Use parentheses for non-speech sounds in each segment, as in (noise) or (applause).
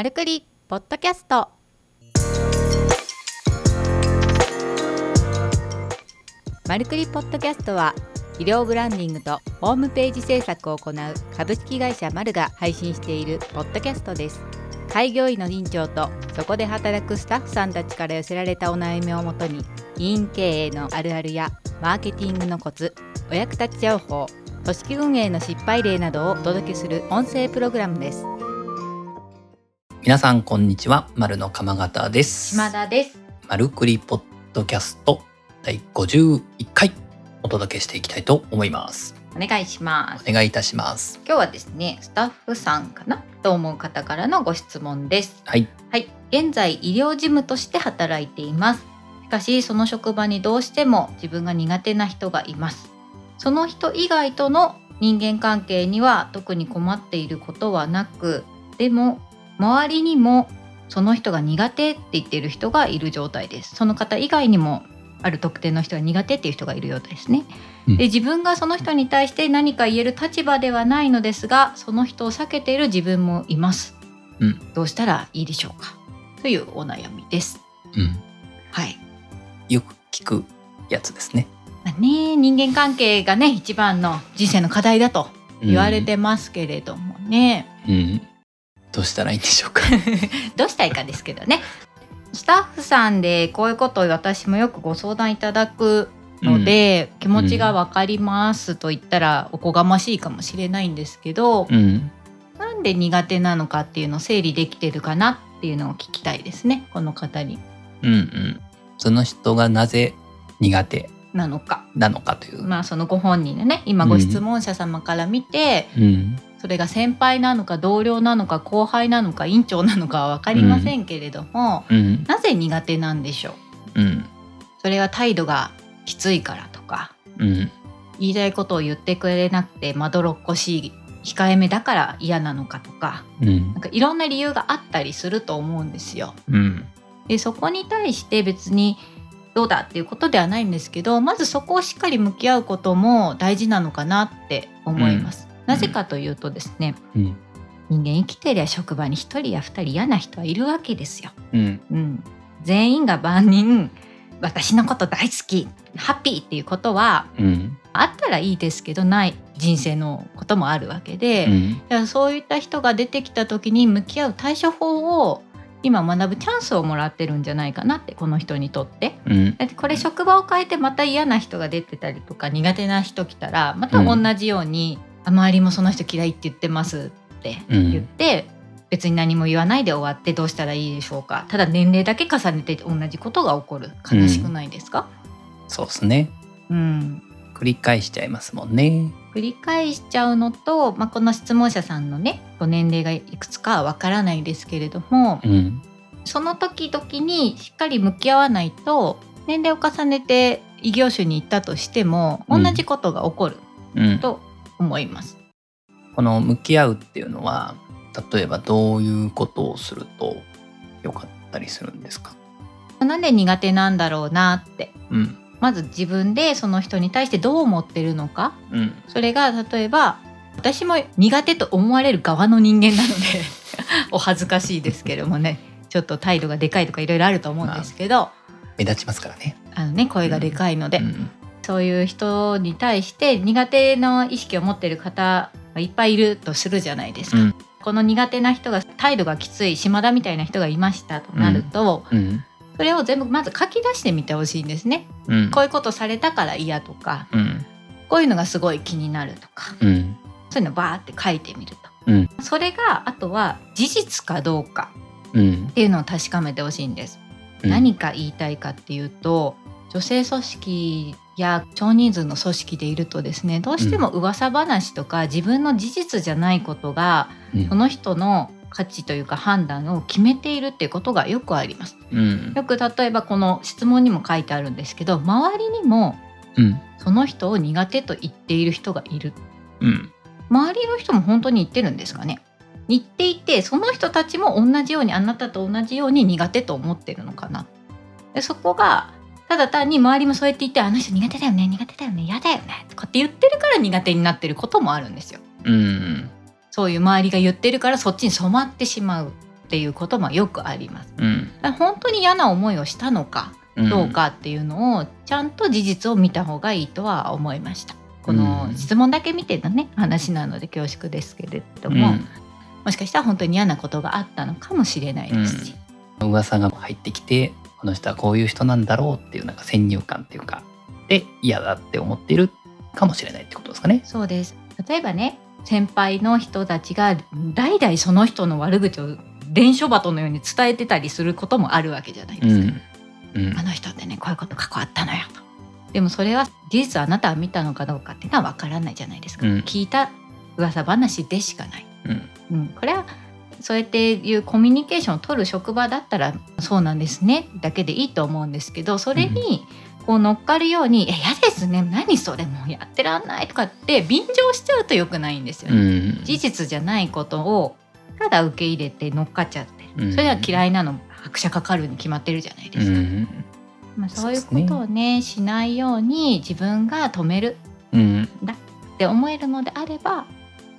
マルクリポッドキャスト。マルクリポッドキャストは医療ブランディングとホームページ制作を行う株式会社マルが配信しているポッドキャストです。開業医の院長とそこで働くスタッフさんたちから寄せられたお悩みをもとに医院経営のあるあるやマーケティングのコツお役立ち情報組織運営の失敗例などをお届けする音声プログラムです。皆さんこんにちは。丸の鎌形です。島田です。マルクリポッドキャスト第51回お届けしていきたいと思います。お願いします。お願いいたします。今日はですねスタッフさんかな？と思う方からのご質問です。はい。はい。現在医療事務として働いています。しかしその職場にどうしても自分が苦手な人がいます。その人以外との人間関係には特に困っていることはなくでも周りにもその人が苦手って言っている人がいる状態です。その方以外にもある特定の人が苦手っていう人がいるようですね、うん。で自分がその人に対して何か言える立場ではないのですがその人を避けている自分もいます、うん。どうしたらいいでしょうか？というお悩みです。うん。はい。よく聞くやつですね。まあね人間関係がね一番の人生の課題だと言われてますけれどもね、うん、うんどうしたらいいんでしょうか？(laughs) どうしたいかですけどね。スタッフさんでこういうことを私もよくご相談いただくので、気持ちがわかりますと言ったらおこがましいかもしれないんですけど、うん。なんで苦手なのかっていうのを整理できてるかなっていうのを聞きたいですねこの方に。うんうん。その人がなぜ苦手なのか。なのかという、まあそのご本人のね今ご質問者様から見て、うんそれが先輩なのか同僚なのか後輩なのか院長なのかは分かりませんけれども、うん。なぜ苦手なんでしょう？うん。それは態度がきついからとかうん。言いたいことを言ってくれなくてまどろっこしい控えめだから嫌なのかとかうん。なんかいろんな理由があったりすると思うんですよ。うん。でそこに対して別にどうだっていうことではないんですけどまずそこをしっかり向き合うことも大事なのかなって思います。なぜかというとですねうん。人間生きてりゃ職場に1人や2人嫌な人はいるわけですよ。うん。うん、全員が万人私のこと大好きハッピーっていうことはうん。あったらいいですけどない人生のこともあるわけで、うん。そういった人が出てきた時に向き合う対処法を今学ぶチャンスをもらってるんじゃないかなってこの人にとって。うん。だってこれ職場を変えてまた嫌な人が出てたりとか苦手な人来たらまた同じように「あ周りもその人嫌いって言ってます」って言って、別に何も言わないで終わってどうしたらいいでしょうか。ただ年齢だけ重ねて同じことが起こる。悲しくないですか、そうですね。うん。繰り返しちゃいますもんね。繰り返しちゃうのと、まあ、この質問者さんのねご年齢がいくつかはわからないですけれどもうん。その時々にしっかり向き合わないと年齢を重ねて異業種に行ったとしても同うん。じことが起こる。うん。と思います。この向き合うっていうのは例えばどういうことをするとよかったりするんですか？なんで苦手なんだろうなって。うん。まず自分でその人に対してどう思ってるのか。うん。それが例えば私も苦手と思われる側の人間なので (laughs) お恥ずかしいですけどもね。ちょっと態度がでかいとかいろいろあると思うんですけど、目立ちますからね。あのね声がでかいので、うんそういう人に対して苦手の意識を持っている方がいっぱいいるとするじゃないですか。うん。この苦手な人が態度がきつい島田みたいな人がいましたとなると、うん。それを全部まず書き出してみてほしいんですね。うん。こういうことされたから嫌とかうん。こういうのがすごい気になるとかうん。そういうのバーって書いてみると、うん。それがあとは事実かどうかうん。っていうのを確かめてほしいんです。うん。何か言いたいかっていうと女性組織や少人数の組織でいるとですねどうしても噂話とか自分の事実じゃないことがうん。その人の価値というか判断を決めているっていうことがよくあります。うん。よく例えばこの質問にも書いてあるんですけど周りにもうん。その人を苦手と言っている人がいる。うん。周りの人も本当に言ってるんですかね。言っていてその人たちも同じようにあなたと同じように苦手と思ってるのかな。でそこがただ単に周りもそうやって言ってあの人苦手だよね苦手だよね嫌だよねとかって言ってるから苦手になってることもあるんですよ。うん。そういう周りが言ってるからそっちに染まってしまうっていうこともよくあります。うん。本当に嫌な思いをしたのかうん。どうかっていうのをちゃんと事実を見た方がいいとは思いました。このうん。質問だけ見てのね話なので恐縮ですけれどうも、ん。もしかしたら本当に嫌なことがあったのかもしれないですし、噂が入ってきてこの人はこういう人なんだろうっていうなんか先入観っていうかで嫌だって思っているかもしれないってことですかね。そうです例えばね先輩の人たちが代々その人の悪口を伝書鳩のように伝えてたりすることもあるわけじゃないですか。うんうんあの人ってねこういうこと関わったのよと。でもそれは事実あなたは見たのかどうかっていうのはわからないじゃないですか。うん聞いた噂話でしかない。うんうん、これはそうやっていうコミュニケーションを取る職場だったらそうなんですねだけでいいと思うんですけどそれにこう乗っかるように「え嫌ですね何それもうやってらんない」とかって便乗しちゃうと良くないんですようね。ん。事実じゃないことをただ受け入れて乗っかっちゃってうん。それは嫌いなの拍車かかるに決まってるじゃないでうすか。ん。まあ、そういうことをねしないように自分が止める。うん。って思えるのであれば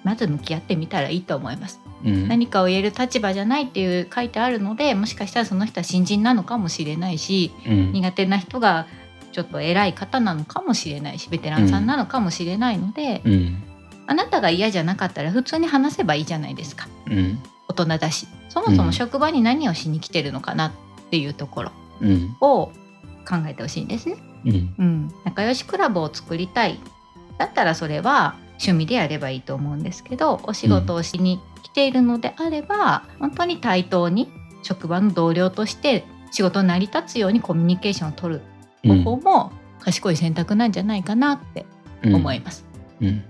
まず向き合ってみたらいいと思います。うん。何かを言える立場じゃないっていう書いてあるのでもしかしたらその人は新人なのかもしれないしうん。苦手な人がちょっと偉い方なのかもしれないしベテランさんなのかもしれないので、うん。あなたが嫌じゃなかったら普通に話せばいいじゃないですか。うん。大人だし。そもそも職場に何をしに来てるのかなっていうところうん。を考えてほしいんです。ね。うん。うん、仲良しクラブを作りたい。だったらそれは趣味でやればいいと思うんですけどお仕事をしに来ているのであれば、本当に対等に職場の同僚として仕事に成り立つようにコミュニケーションを取るうん方法も賢い選択なんじゃないかなって思います。うんうん。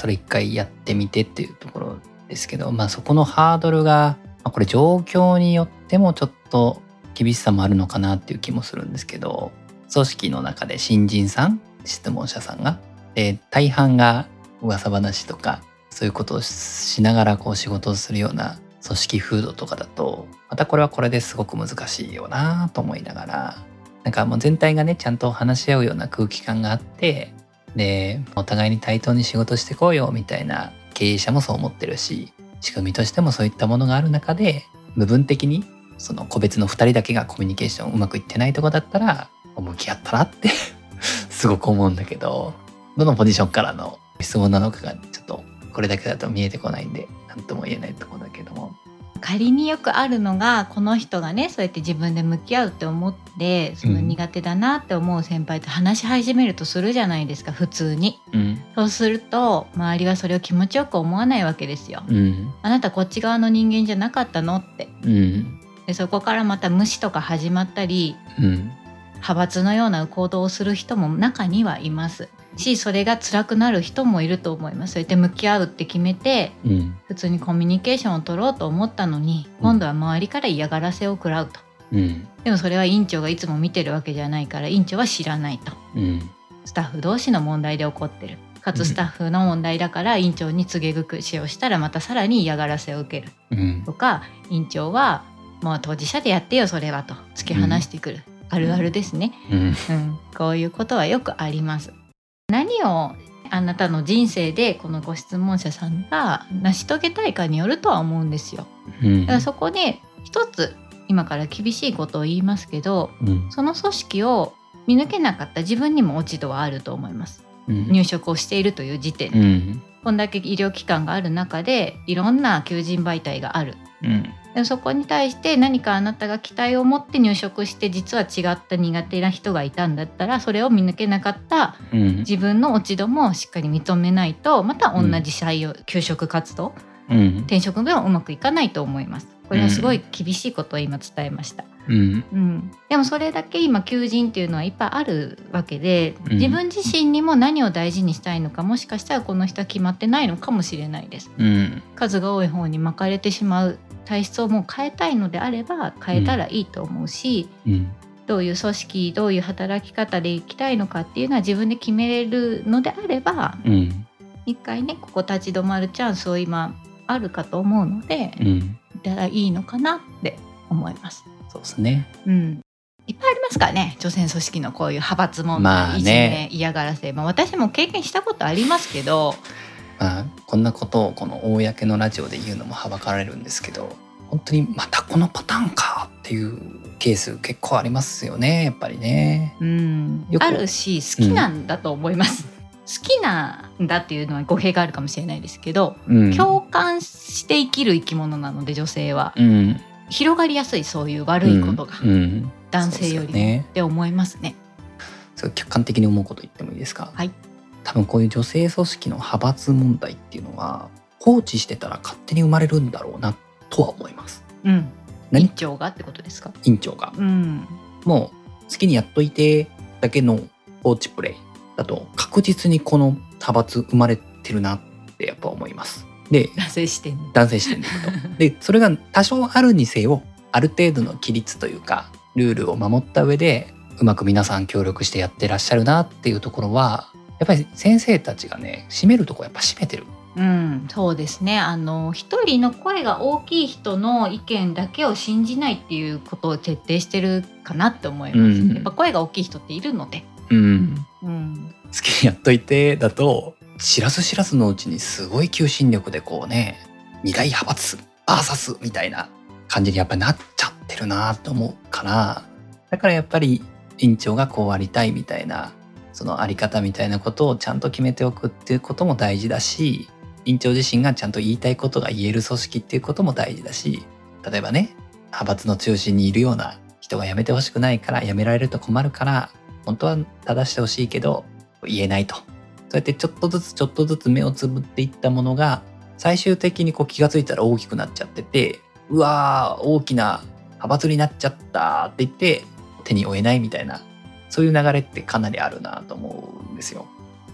それ一回やってみてっていうところですけどまあそこのハードルがまあこれ状況によってもちょっと厳しさもあるのかなっていう気もするんですけど組織の中で新人さん質問者さんがで大半が噂話とかそういうことをしながらこう仕事をするような組織風土とかだとまたこれはこれですごく難しいよなと思いながらなんかもう全体がねちゃんと話し合うような空気感があってでお互いに対等に仕事してこうよみたいな経営者もそう思ってるし仕組みとしてもそういったものがある中で部分的にその個別の2人だけがコミュニケーションうまくいってないとこだったら向き合ったらって (laughs) すごく思うんだけどどのポジションからの質問なのかがちょっとこれだけだと見えてこないんで何とも言えないところだけども。仮によくあるのがこの人がねそうやって自分で向き合うって思ってその苦手だなって思う先輩と話し始めるとするじゃないですか普通に。うん。そうすると周りはそれを気持ちよく思わないわけですよ。うん。あなたこっち側の人間じゃなかったのって。うん。でそこからまた無視とか始まったりうん。派閥のような行動をする人も中にはいますしそれが辛くなる人もいると思います。そうやって向き合うって決めてうん。普通にコミュニケーションを取ろうと思ったのにうん。今度は周りから嫌がらせを食らうと。うん。でもそれは院長がいつも見てるわけじゃないから院長は知らないと。うん。スタッフ同士の問題で起こってる。かうん。つスタッフの問題だから院長に告げ口をしたらまたさらに嫌がらせを受ける。うん。とか院長はもう当事者でやってよそれはと突き放してくる、あるあるですね、うん。うん、こういうことはよくあります何をあなたの人生でこのご質問者さんが成し遂げたいかによるとは思うんですよ。うん。だからそこで一つ今から厳しいことを言いますけどうん。その組織を見抜けなかった自分にも落ち度はあると思います。うん。入職をしているという時点で、うん。こんだけ医療機関がある中でいろんな求人媒体がある。うんでもそこに対して何かあなたが期待を持って入職して実は違った苦手な人がいたんだったらそれを見抜けなかったうん自分の落ち度もしっかり認めないとまた同じ採用、求職活動うん転職でもうまくいかないと思います。これはすごい厳しいことを今伝えました。うんうん、でもそれだけ今求人っていうのはいっぱいあるわけでうん自分自身にも何を大事にしたいのかもしかしたらこの人は決まってないのかもしれないです。うん数が多い方に巻かれてしまう体質をもう変えたいのであれば変えたらいいと思うし、うん。どういう組織どういう働き方でいきたいのかっていうのは自分で決めれるのであればうん。一回ねここ立ち止まるチャンスを今あるかと思うのでうん。いたらいいのかなって思います。そうですね。うん。いっぱいありますからね女性組織のこういう派閥問題、まあね。いじめ嫌がらせ、まあ、私も経験したことありますけどまあこんなことをこの公のラジオで言うのもはばかられるんですけど本当にまたこのパターンかっていうケース結構ありますよねやっぱりね。うん。あるし好きなんだと思います、好きなんだっていうのは語弊があるかもしれないですけど、うん、共感して生きる生き物なので女性は。うん、広がりやすいそういう悪いことが、うん。うん。男性よりって思いますね。そう客観的に思うこと言ってもいいですか、はい多分こういう女性組織の派閥問題っていうのは放置してたら勝手に生まれるんだろうなとは思います。うん。何？委長がってことですか？委員長がうん。もう好きにやっといてだけの放置プレイだと確実にこの派閥生まれてるなってやっぱ思います。で男性視点で。男性視点でいくと。でそれが多少あるにせよある程度の規律というかルールを守った上でうまく皆さん協力してやってらっしゃるなっていうところはやっぱり先生たちがね締めるとこやっぱ締めてる。うん、そうですね。あの一人の声が大きい人の意見だけを信じないっていうことを徹底してるかなって思います。うんやっぱ声が大きい人っているので。うん、うん。好きにやっといてだと知らず知らずのうちにすごい求心力でこうね二大派閥バーサスみたいな感じにやっぱりなっちゃってるなと思うからだからやっぱり委員長がこうありたいみたいなそのあり方みたいなことをちゃんと決めておくっていうことも大事だし委員長自身がちゃんと言いたいことが言える組織っていうことも大事だし例えばね派閥の中心にいるような人が辞めてほしくないから辞められると困るから本当は正してほしいけど言えないと。そうやってちょっとずつちょっとずつ目をつぶっていったものが最終的にこう気がついたら大きくなっちゃっててうわー大きな派閥になっちゃったって言って手に負えないみたいなそういう流れってかなりあるなと思うんですよ。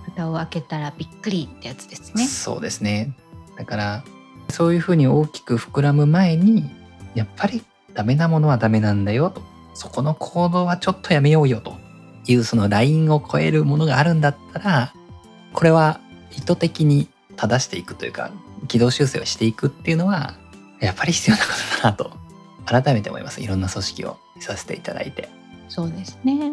蓋を開けたらびっくりってやつですね。そうですね。だからそういうふうに大きく膨らむ前にやっぱりダメなものはダメなんだよとそこの行動はちょっとやめようよというそのラインを超えるものがあるんだったらこれは意図的に正していくというか軌道修正をしていくっていうのはやっぱり必要なことだなと改めて思いますいろんな組織を見させていただいて。そうですね。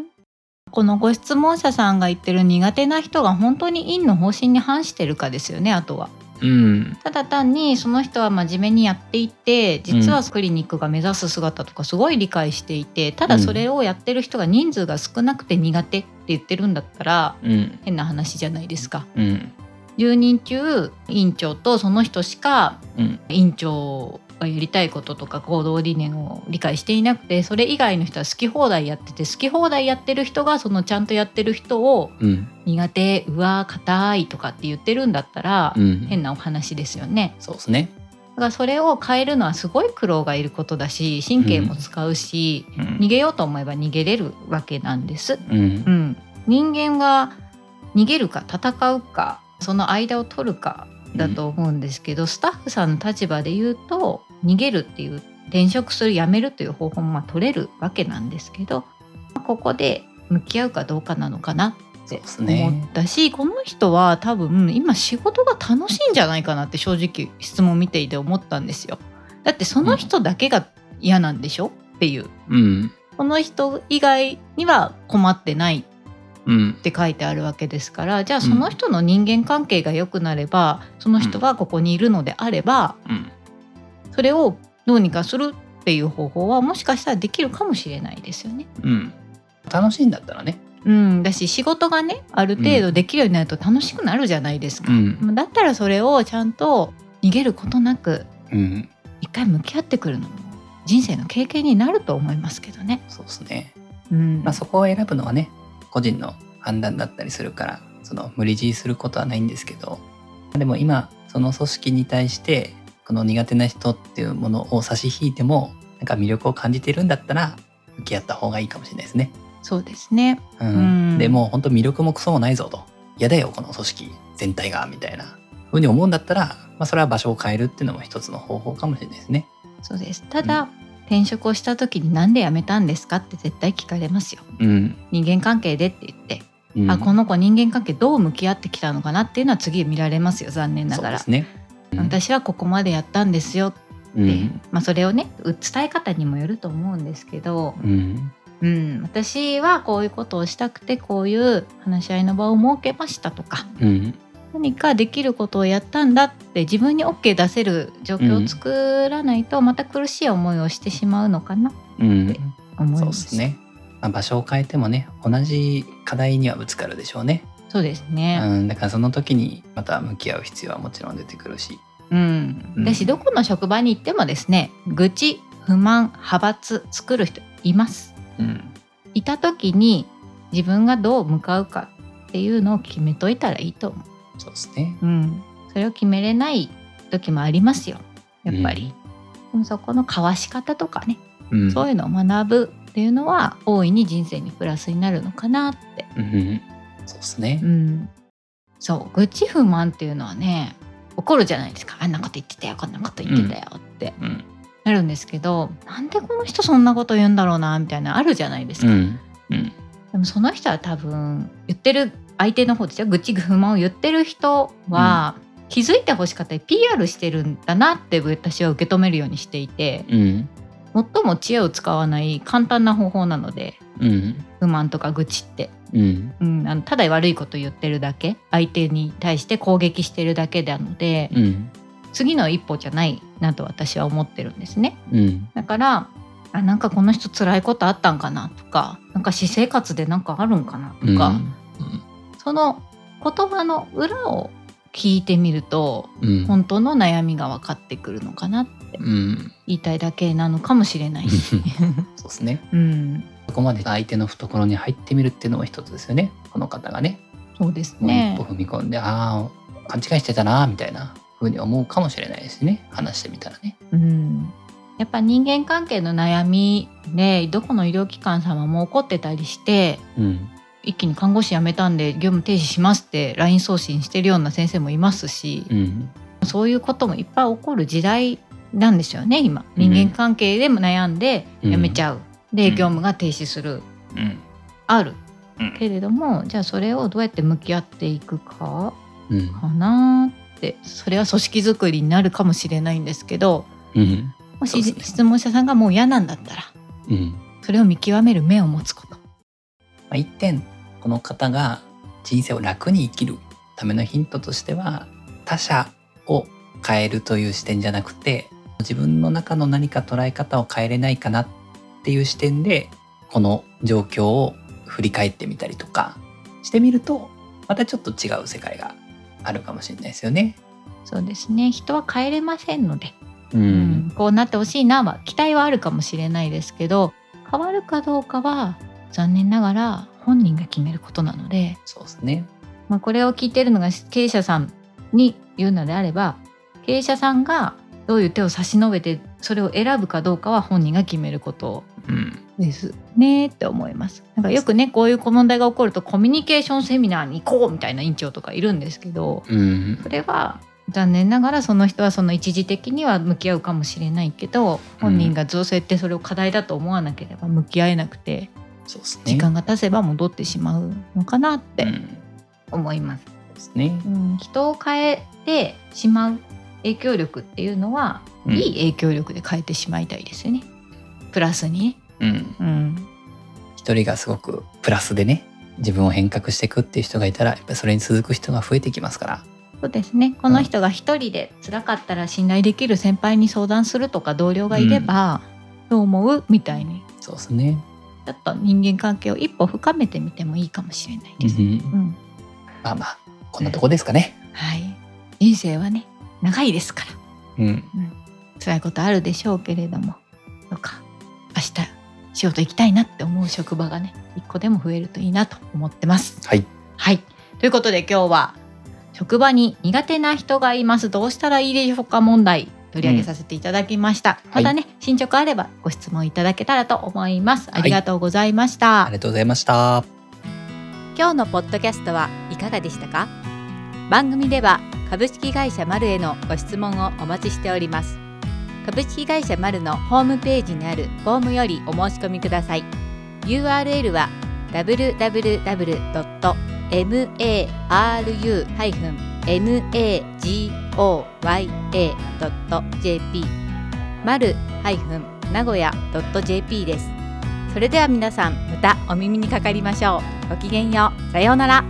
このご質問者さんが言ってる苦手な人が本当に院の方針に反してるかですよねあとは。うん。ただ単にその人は真面目にやっていて実はクリニックが目指す姿とかすごい理解していてただそれをやってる人が人数が少なくて苦手って言ってるんだったらうん。変な話じゃないですか。うん。10人中院長とその人しかうん。院長がやりたいこととか行動理念を理解していなくてそれ以外の人は好き放題やってて好き放題やってる人がそのちゃんとやってる人をうん苦手うわ硬いとかって言ってるんだったら、うん変なお話ですよね。そうですね。だからそれを変えるのはすごい苦労がいることだし神経も使うし、うん逃げようと思えば逃げれるわけなんです。うんうん、人間が逃げるか戦うかその間を取るかだと思うんですけど、スタッフさんの立場で言うと逃げるっていう転職するやめるという方法もまあ取れるわけなんですけどここで向き合うかどうかなのかなって思ったし、この人は多分今仕事が楽しいんじゃないかなって正直質問見ていて思ったんですよ。だってその人だけが嫌なんでしょっていう。うん。この人以外には困ってないうん。って書いてあるわけですからじゃあその人の人間関係が良くなれば、その人はここにいるのであればうんそれをどうにかするっていう方法はもしかしたらできるかもしれないですよね。うん楽しいんだったらね。うん、だし仕事がねある程度できるようになると楽しくなるじゃないですか。んだったらそれをちゃんと逃げることなくうん一回向き合ってくるのも人生の経験になると思いますけどね。そうですね。うんまあそこを選ぶのはね個人の判断だったりするからその無理強いすることはないんですけどでも今その組織に対してこの苦手な人っていうものを差し引いてもなんか魅力を感じてるんだったら向き合った方がいいかもしれないですね。そうですね。うんうんでもう本当魅力もクソもないぞと嫌だよこの組織全体がみたいなふうに思うんだったら、まあ、それは場所を変えるっていうのも一つの方法かもしれないですね。そうです。ただ、転職をした時になんで辞めたんですかって絶対聞かれますよ。うん人間関係でって言って、うんあこの子人間関係どう向き合ってきたのかなっていうのは次見られますよ残念ながら、そうですね。うん。私はここまでやったんですよ。って、うん。まあ、それをね伝え方にもよると思うんですけど、うん。うん、私はこういうことをしたくてこういう話し合いの場を設けましたとかうん。何かできることをやったんだって自分に OK 出せる状況を作らないとまた苦しい思いをしてしまうのかなうん、思いそうます。ですね。まあ、場所を変えてもね同じ課題にはぶつかるでしょうね。そうですね。うん、だからその時にまた向き合う必要はもちろん出てくるし。うん。うんだしどこの職場に行ってもですね、愚痴、不満、派閥作る人います。うん、いた時に自分がどう向かうかっていうのを決めといたらいいと思そうですね。う。うん。それを決めれない時もありますよ。やっぱり。でもそこの交わし方とかね、うん、そういうのを学ぶっていうのは大いに人生にプラスになるのかなって。うん、そうですねう。ん。そう、愚痴不満っていうのはね、怒るじゃないですか。あんなこと言ってたよ、こんなこと言ってたよって。うん、なるんですけどなんでこの人そんなこと言うんだろうなみたいなのあるじゃないですか、うん、うん、でもその人は多分言ってる相手の方ですよ愚痴不満を言ってる人は、気づいてほしかったり PR してるんだなって私は受け止めるようにしていてうん、最も知恵を使わない簡単な方法なのでうん、不満とか愚痴って、うん、うん、あのただ悪いこと言ってるだけ相手に対して攻撃してるだけなので、うん、次の一歩じゃないなと私は思ってるんですね。うん、だからあなんかこの人辛いことあったんかなとかなんか私生活でなんかあるんかなとか、その言葉の裏を聞いてみるとうん、本当の悩みが分かってくるのかなってうん、言いたいだけなのかもしれないし。そうですね。うん、そこまで相手の懐に入ってみるっていうのも一つですよね。この方がね。そうですね一歩踏み込んで、ああ、勘違いしてたな、みたいな風に思うかもしれないですね。話してみたらね。うん、やっぱ人間関係の悩みでどこの医療機関様も起こってたりしてうん。一気に看護師辞めたんで業務停止しますって LINE 送信してるような先生もいますし、うん。そういうこともいっぱい起こる時代なんですよね今人間関係でも悩んで辞めちゃう、でうん業務が停止する、うん。あるうんけれどもじゃあそれをどうやって向き合っていくか？うん。かなってそれは組織づくりになるかもしれないんですけどうん。もしね質問者さんがもう嫌なんだったらうん。それを見極める目を持つこと。まあ、一点この方が人生を楽に生きるためのヒントとしては他者を変えるという視点じゃなくて自分の中の何か捉え方を変えれないかなっていう視点でこの状況を振り返ってみたりとかしてみるとまたちょっと違う世界があるかもしれないですよね。そうですね。人は変えれませんので、ううん。こうなってほしいなは期待はあるかもしれないですけど変わるかどうかは残念ながら本人が決めることなので、そうですね。まあ、これを聞いているのが経営者さんに言うのであれば経営者さんがどういう手を差し伸べてそれを選ぶかどうかは本人が決めることうん。ですねって思います。なんかよくねこういう問題が起こるとコミュニケーションセミナーに行こうみたいな委員長とかいるんですけどうん。それは残念ながらその人はその一時的には向き合うかもしれないけど本人がどうそうやってそれを課題だと思わなければ向き合えなくてそうですね。時間が経せば戻ってしまうのかなってうん思います。そうですね。うん、人を変えてしまう影響力っていうのは、うんいい影響力で変えてしまいたいですよね。プラスにね。うん。うん、一人がすごくプラスでね自分を変革していくっていう人がいたらやっぱりそれに続く人が増えてきますからそうですね。この人が一人で辛かったら信頼できる先輩に相談するとか同僚がいれば、どう思うみたいにそうですね。ちょっと人間関係を一歩深めてみてもいいかもしれないです。うんうん、まあまあこんなとこですかね。はい。人生はね長いですからうん。辛いことあるでしょうけれどもどうか明日仕事行きたいなって思う職場がね一個でも増えるといいなと思ってます。はい。はい。ということで今日は職場に苦手な人がいますどうしたらいいでしょうか問題取り上げさせていただきました。またね、進捗あればご質問いただけたらと思います。ありがとうございました。ありがとうございました。今日のポッドキャストはいかがでしたか？番組では株式会社マルへのご質問をお待ちしております。株式会社マルのホームページにあるフォームよりお申し込みください。URL は www.maru-nagoya.jp マル名古屋 .jp ですそれでは皆さんまたお耳にかかりましょうごきげんようさようなら